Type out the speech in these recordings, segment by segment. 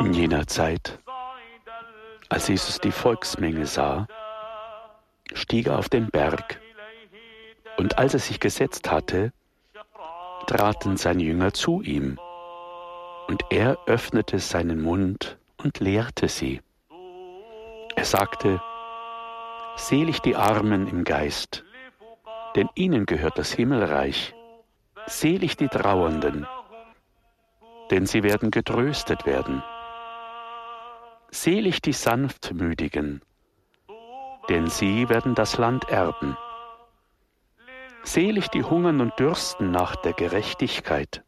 In jener Zeit, als Jesus die Volksmenge sah, stieg er auf den Berg, und als er sich gesetzt hatte, traten seine Jünger zu ihm, und er öffnete seinen Mund und lehrte sie. Er sagte, Selig die Armen im Geist, denn ihnen gehört das Himmelreich. Selig die Trauernden, denn sie werden getröstet werden. Selig die Sanftmütigen, denn sie werden das Land erben. Selig die hungern und dürsten nach der Gerechtigkeit,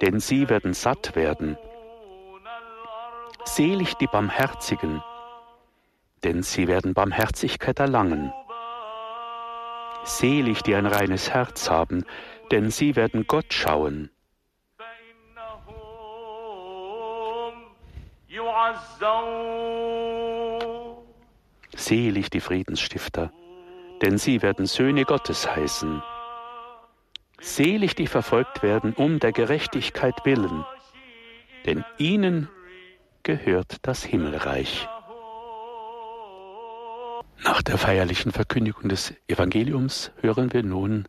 denn sie werden satt werden. Selig die Barmherzigen, denn sie werden Barmherzigkeit erlangen. Selig die ein reines Herz haben, denn sie werden Gott schauen. Selig die Friedensstifter, denn sie werden Söhne Gottes heißen. Selig die verfolgt werden um der Gerechtigkeit willen, denn ihnen gehört das Himmelreich. Nach der feierlichen Verkündigung des Evangeliums hören wir nun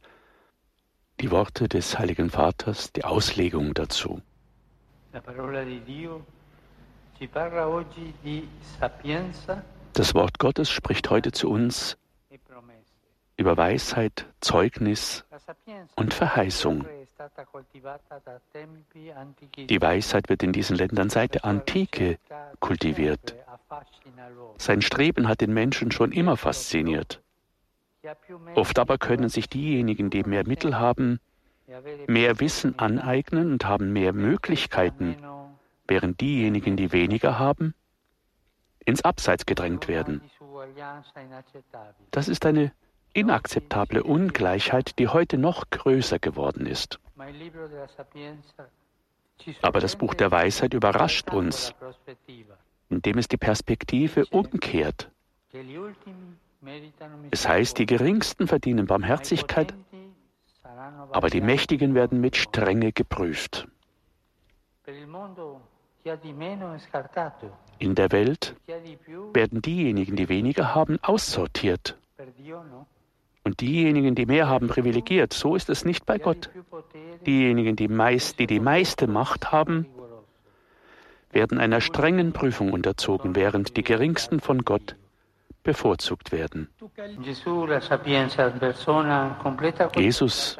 die Worte des Heiligen Vaters, die Auslegung dazu. Das Wort Gottes spricht heute zu uns e über Weisheit, Zeugnis und Verheißung. Die Weisheit wird in diesen Ländern seit der Antike kultiviert. Sein Streben hat den Menschen schon immer fasziniert. Oft aber können sich diejenigen, die mehr Mittel haben, mehr Wissen aneignen und haben mehr Möglichkeiten, während diejenigen, die weniger haben, ins Abseits gedrängt werden. Das ist eine inakzeptable Ungleichheit, die heute noch größer geworden ist. Aber das Buch der Weisheit überrascht uns, indem es die Perspektive umkehrt. Es heißt, die Geringsten verdienen Barmherzigkeit, aber die Mächtigen werden mit Strenge geprüft. In der Welt werden diejenigen, die weniger haben, aussortiert. Und diejenigen, die mehr haben, privilegiert. So ist es nicht bei Gott. Diejenigen, die, meist, die die meiste Macht haben, werden einer strengen Prüfung unterzogen, während die geringsten von Gott bevorzugt werden. Jesus,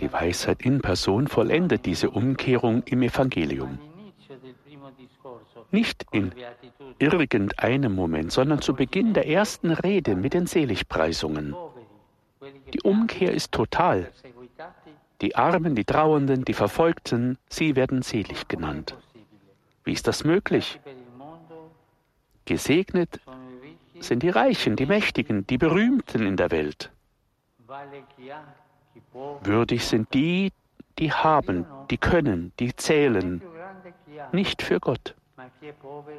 die Weisheit in Person, vollendet diese Umkehrung im Evangelium. Nicht in irgendeinem Moment, sondern zu Beginn der ersten Rede mit den Seligpreisungen. Die Umkehr ist total. Die Armen, die Trauernden, die Verfolgten, sie werden selig genannt. Wie ist das möglich? Gesegnet sind die Reichen, die Mächtigen, die Berühmten in der Welt. Würdig sind die, die haben, die können, die zählen, nicht für Gott.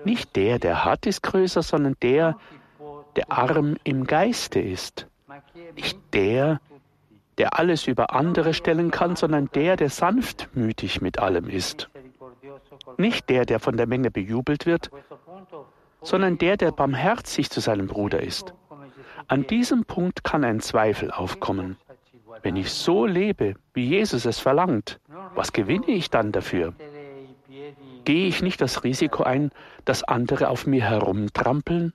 Nicht der, der hat, ist größer, sondern der, der arm im Geiste ist. Nicht der, der alles über andere stellen kann, sondern der, der sanftmütig mit allem ist. Nicht der, der von der Menge bejubelt wird, sondern der, der barmherzig zu seinem Bruder ist. An diesem Punkt kann ein Zweifel aufkommen. Wenn ich so lebe, wie Jesus es verlangt, was gewinne ich dann dafür? Gehe ich nicht das Risiko ein, dass andere auf mir herumtrampeln?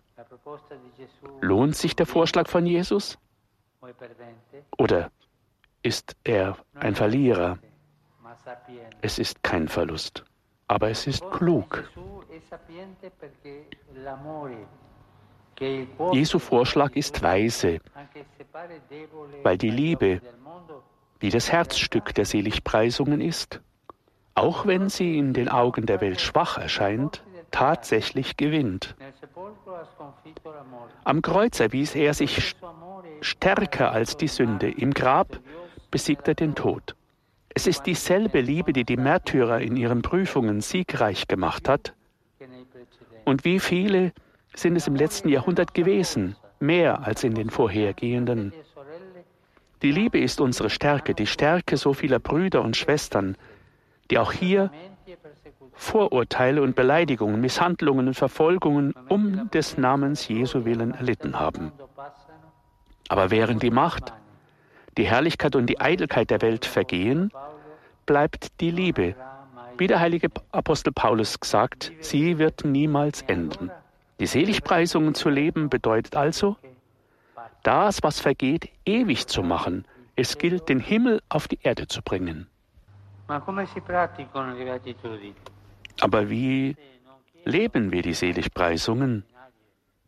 Lohnt sich der Vorschlag von Jesus? Oder ist er ein Verlierer? Es ist kein Verlust, aber es ist klug. Jesu Vorschlag ist weise, weil die Liebe, wie das Herzstück der Seligpreisungen ist, auch wenn sie in den Augen der Welt schwach erscheint, tatsächlich gewinnt. Am Kreuz erwies er sich stärker als die Sünde. Im Grab besiegt er den Tod. Es ist dieselbe Liebe, die die Märtyrer in ihren Prüfungen siegreich gemacht hat. Und wie viele sind es im letzten Jahrhundert gewesen, mehr als in den vorhergehenden? Die Liebe ist unsere Stärke, die Stärke so vieler Brüder und Schwestern, die auch hier Vorurteile und Beleidigungen, Misshandlungen und Verfolgungen um des Namens Jesu willen erlitten haben. Aber während die Macht, die Herrlichkeit und die Eitelkeit der Welt vergehen, bleibt die Liebe. Wie der heilige Apostel Paulus gesagt, sie wird niemals enden. Die Seligpreisungen zu leben bedeutet also, das, was vergeht, ewig zu machen. Es gilt, den Himmel auf die Erde zu bringen. Aber wie leben wir die Seligpreisungen?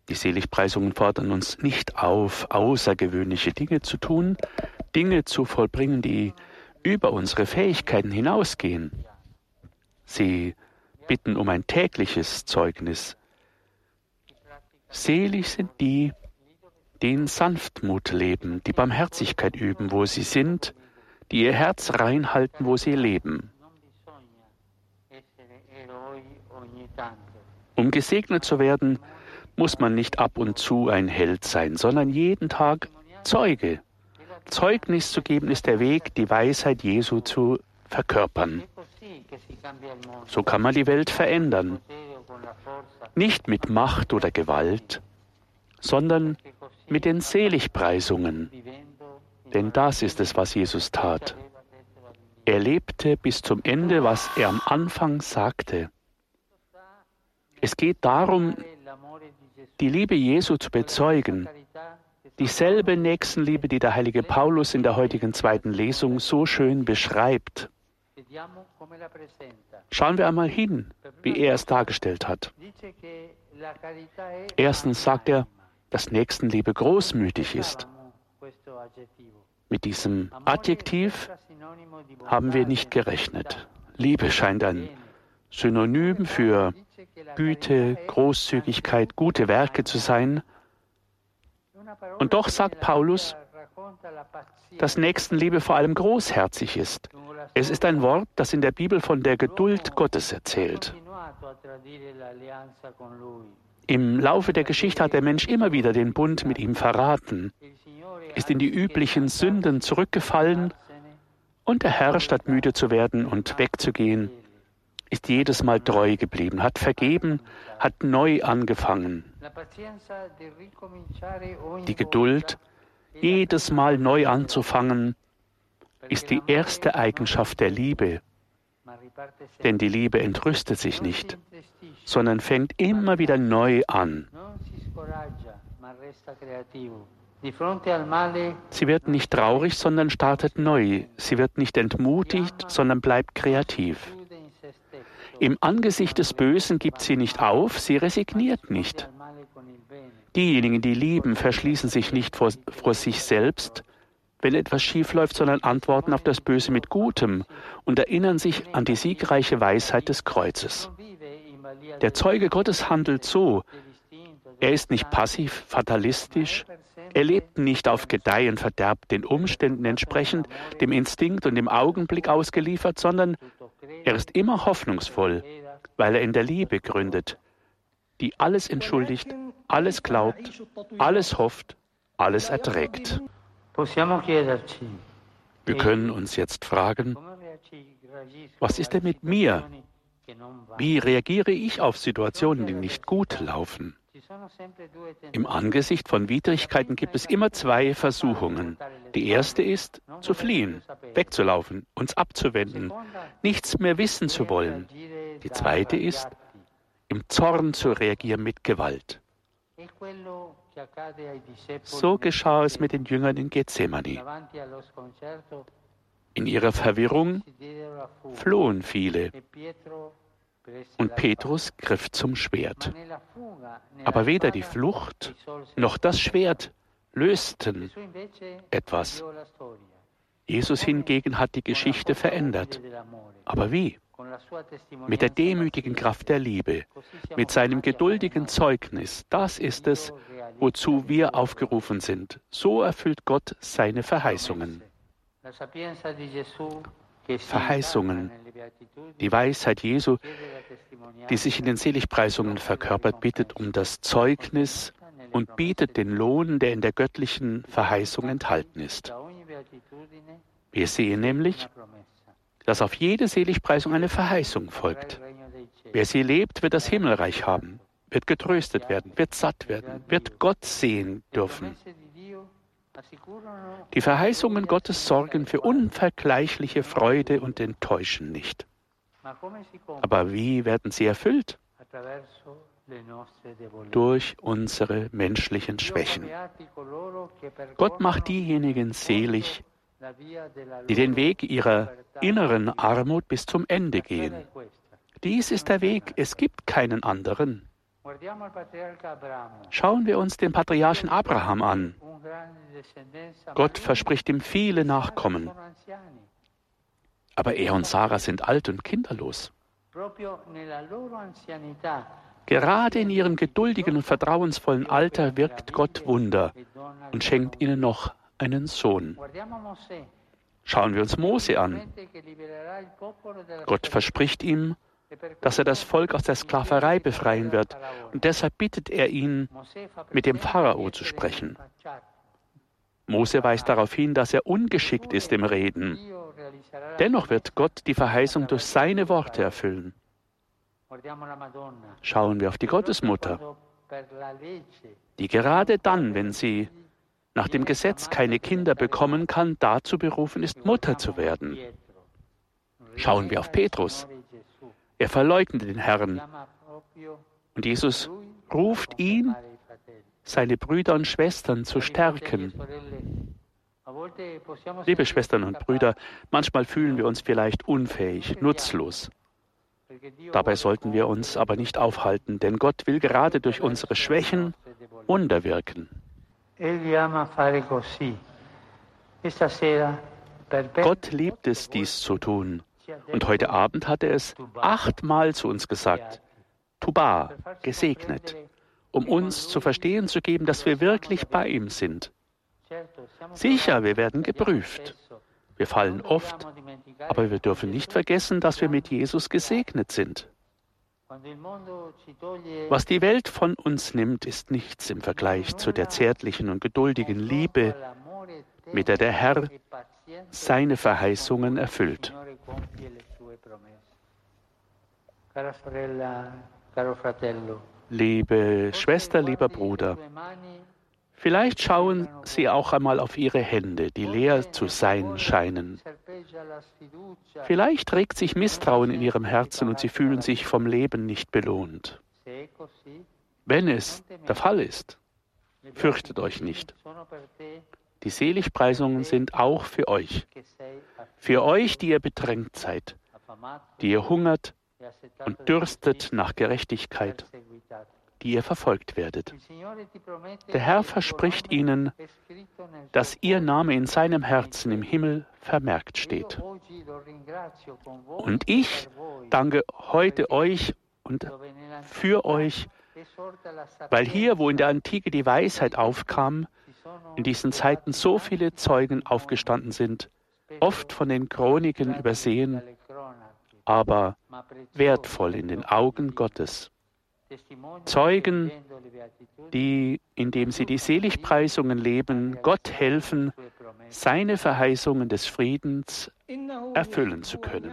Die Seligpreisungen fordern uns nicht auf, außergewöhnliche Dinge zu tun, Dinge zu vollbringen, die über unsere Fähigkeiten hinausgehen. Sie bitten um ein tägliches Zeugnis. Selig sind die, die in Sanftmut leben, die Barmherzigkeit üben, wo sie sind, die ihr Herz reinhalten, wo sie leben. Um gesegnet zu werden, muss man nicht ab und zu ein Held sein, sondern jeden Tag Zeuge. Zeugnis zu geben ist der Weg, die Weisheit Jesu zu verkörpern. So kann man die Welt verändern. Nicht mit Macht oder Gewalt, sondern mit den Seligpreisungen. Denn das ist es, was Jesus tat. Er lebte bis zum Ende, was er am Anfang sagte. Es geht darum, die Liebe Jesu zu bezeugen, dieselbe Nächstenliebe, die der heilige Paulus in der heutigen zweiten Lesung so schön beschreibt. Schauen wir einmal hin, wie er es dargestellt hat. Erstens sagt er, dass Nächstenliebe großmütig ist. Mit diesem Adjektiv haben wir nicht gerechnet. Liebe scheint ein Synonym für Güte, Großzügigkeit, gute Werke zu sein. Und doch sagt Paulus, dass Nächstenliebe vor allem großherzig ist. Es ist ein Wort, das in der Bibel von der Geduld Gottes erzählt. Im Laufe der Geschichte hat der Mensch immer wieder den Bund mit ihm verraten, ist in die üblichen Sünden zurückgefallen und der Herr, statt müde zu werden und wegzugehen, ist jedes Mal treu geblieben, hat vergeben, hat neu angefangen. Die Geduld, jedes Mal neu anzufangen, ist die erste Eigenschaft der Liebe. Denn die Liebe entrüstet sich nicht, sondern fängt immer wieder neu an. Sie wird nicht traurig, sondern startet neu. Sie wird nicht entmutigt, sondern bleibt kreativ. Im Angesicht des Bösen gibt sie nicht auf, sie resigniert nicht. Diejenigen, die lieben, verschließen sich nicht vor, vor sich selbst, wenn etwas schiefläuft, sondern antworten auf das Böse mit Gutem und erinnern sich an die siegreiche Weisheit des Kreuzes. Der Zeuge Gottes handelt so. Er ist nicht passiv, fatalistisch. Er lebt nicht auf Gedeihen Verderb den Umständen entsprechend, dem Instinkt und dem Augenblick ausgeliefert, sondern er ist immer hoffnungsvoll, weil er in der Liebe gründet, die alles entschuldigt, alles glaubt, alles hofft, alles erträgt. Wir können uns jetzt fragen, was ist denn mit mir? Wie reagiere ich auf Situationen, die nicht gut laufen? Im Angesicht von Widrigkeiten gibt es immer zwei Versuchungen. Die erste ist, zu fliehen, wegzulaufen, uns abzuwenden, nichts mehr wissen zu wollen. Die zweite ist, im Zorn zu reagieren mit Gewalt. So geschah es mit den Jüngern in Gethsemane. In ihrer Verwirrung flohen viele und Petrus griff zum Schwert. Aber weder die Flucht noch das Schwert lösten etwas. Jesus hingegen hat die Geschichte verändert. Aber wie? Mit der demütigen Kraft der Liebe, mit seinem geduldigen Zeugnis. Das ist es, wozu wir aufgerufen sind. So erfüllt Gott seine Verheißungen. Verheißungen, die Weisheit Jesu, die sich in den Seligpreisungen verkörpert, bittet um das Zeugnis und bietet den Lohn, der in der göttlichen Verheißung enthalten ist. Wir sehen nämlich, dass auf jede Seligpreisung eine Verheißung folgt. Wer sie lebt, wird das Himmelreich haben, wird getröstet werden, wird satt werden, wird Gott sehen dürfen. Die Verheißungen Gottes sorgen für unvergleichliche Freude und enttäuschen nicht. Aber wie werden sie erfüllt? Durch unsere menschlichen Schwächen. Gott macht diejenigen selig, die den Weg ihrer inneren Armut bis zum Ende gehen. Dies ist der Weg, es gibt keinen anderen. Schauen wir uns den Patriarchen Abraham an. Gott verspricht ihm viele Nachkommen. Aber er und Sarah sind alt und kinderlos. Gerade in ihrem geduldigen und vertrauensvollen Alter wirkt Gott Wunder und schenkt ihnen noch einen Sohn. Schauen wir uns Mose an. Gott verspricht ihm, dass er das Volk aus der Sklaverei befreien wird, und deshalb bittet er ihn, mit dem Pharao zu sprechen. Mose weist darauf hin, dass er ungeschickt ist im Reden. Dennoch wird Gott die Verheißung durch seine Worte erfüllen. Schauen wir auf die Gottesmutter, die gerade dann, wenn sie nach dem Gesetz keine Kinder bekommen kann, dazu berufen ist, Mutter zu werden. Schauen wir auf Petrus. Er verleugnet den Herrn. Und Jesus ruft ihn, seine Brüder und Schwestern zu stärken. Liebe Schwestern und Brüder, manchmal fühlen wir uns vielleicht unfähig, nutzlos. Dabei sollten wir uns aber nicht aufhalten, denn Gott will gerade durch unsere Schwächen Wunder wirken. Gott liebt es, dies zu tun. Und heute Abend hat er es achtmal zu uns gesagt. Tuba, gesegnet, um uns zu verstehen zu geben, dass wir wirklich bei ihm sind. Sicher, wir werden geprüft. Wir fallen oft, aber wir dürfen nicht vergessen, dass wir mit Jesus gesegnet sind. Was die Welt von uns nimmt, ist nichts im Vergleich zu der zärtlichen und geduldigen Liebe, mit der der Herr seine Verheißungen erfüllt. Liebe Schwester, lieber Bruder, vielleicht schauen Sie auch einmal auf Ihre Hände, die leer zu sein scheinen. Vielleicht regt sich Misstrauen in Ihrem Herzen und Sie fühlen sich vom Leben nicht belohnt. Wenn es der Fall ist, fürchtet euch nicht. Die Seligpreisungen sind auch für euch. Für euch, die ihr bedrängt seid, die ihr hungert und dürstet nach Gerechtigkeit, die ihr verfolgt werdet. Der Herr verspricht ihnen, dass ihr Name in seinem Herzen im Himmel vermerkt steht. Und ich danke heute euch und für euch, weil hier, wo in der Antike die Weisheit aufkam, in diesen Zeiten so viele Zeugen aufgestanden sind, oft von den Chroniken übersehen, aber wertvoll in den Augen Gottes. Zeugen, die, indem sie die Seligpreisungen leben, Gott helfen, seine Verheißungen des Friedens erfüllen zu können.